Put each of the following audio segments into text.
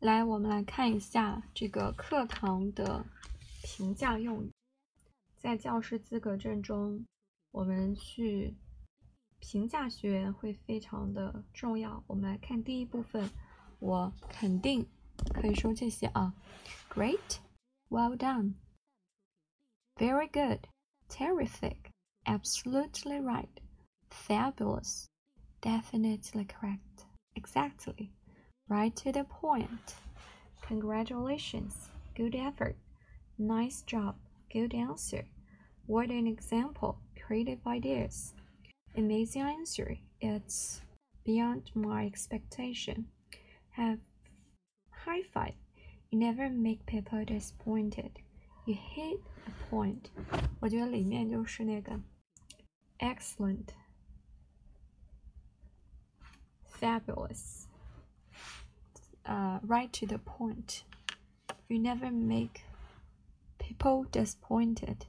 来，我们来看一下这个课堂的评价用语。在教师资格证中，我们去评价学员会非常的重要。我们来看第一部分，我肯定可以说这些啊：Great, well done, very good, terrific, absolutely right, fabulous, definitely correct, exactly. Right to the point. Congratulations. Good effort. Nice job. Good answer. What an example. Creative ideas. Amazing answer. It's beyond my expectation. Have high five. You never make people disappointed. You hit a point. 我觉得里面就是那个 excellent, fabulous uh, right to the point. You never make people disappointed.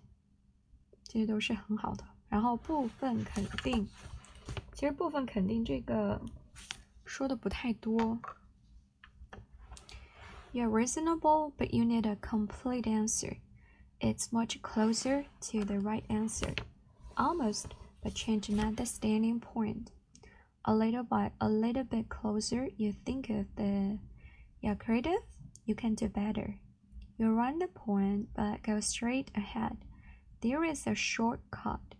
这些都是很好的。然后部分肯定，其实部分肯定这个说的不太多。You're reasonable, but you need a complete answer. It's much closer to the right answer. Almost, but change another standing point. A little by a little bit closer, you think of the you're creative, you can do better. You run the point, but go straight ahead. There is a shortcut.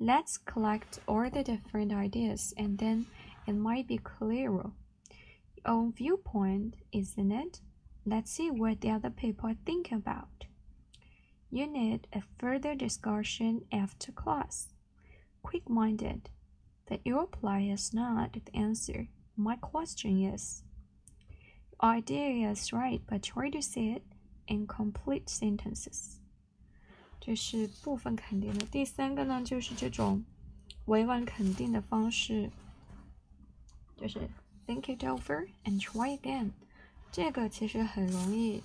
Let's collect all the different ideas and then it might be clearer. Your own viewpoint, isn't it? Let's see what the other people think about. You need a further discussion after class. Quick minded. The your reply is not the answer. My question is idea is right, but try to say it in complete sentences. 这是部分肯定的。第三个呢，就是这种委婉肯定的方式，就是 think it over and try again。这个其实很容易，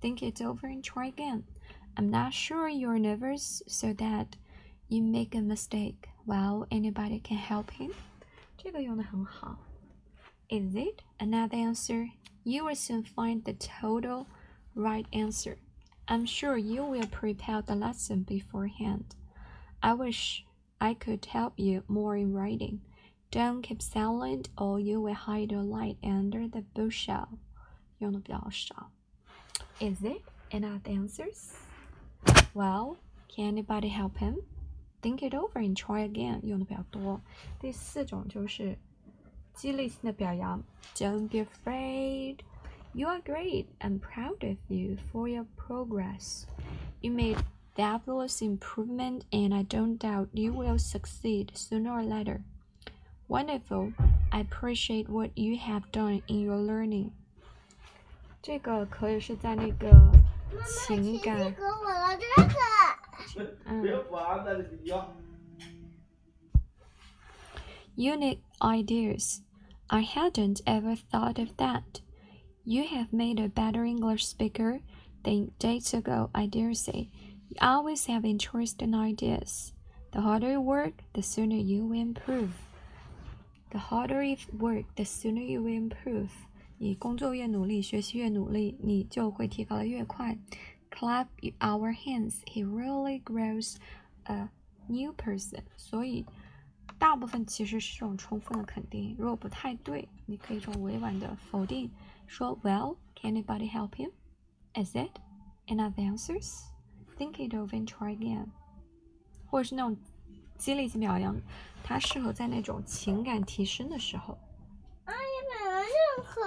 think it over and try again。I'm not sure you're nervous, so that you make a mistake. Well, anybody can help him. 这个用的很好。 Is it another answer? You will soon find the total right answer. I'm sure you will prepare the lesson beforehand. I wish I could help you more in writing. Don't keep silent or you will hide your light under the bushel. 用的比较少。Is it enough answers? Well, can anybody help him? Think it over and try again. 用的比较多。第四种就是 激励性的表扬。Don't be afraid. You are great. I'm proud of you for your progress. You made fabulous improvement, and I don't doubt you will succeed sooner or later. Wonderful. I appreciate what you have done in your learning. 这个可以是在那个情感。给我了这个。嗯。Unique ideas. I hadn't ever thought of that. You have made a better English speaker than days ago, I dare say. You always have interesting ideas. The harder you work, the sooner you will improve. The harder you work, the sooner you will improve. 你工作越努力，学习越努力，你就会提高的越快。Clap our hands. He really grows a new person. 所以。 大部分其实是这种充分的肯定，如果不太对，你可以用委婉的否定，说 Well, can anybody help him? Is it? Enough answers? Think it over and try again. 或者是那种激励性表扬，它适合在那种情感提升的时候。阿姨买了任何。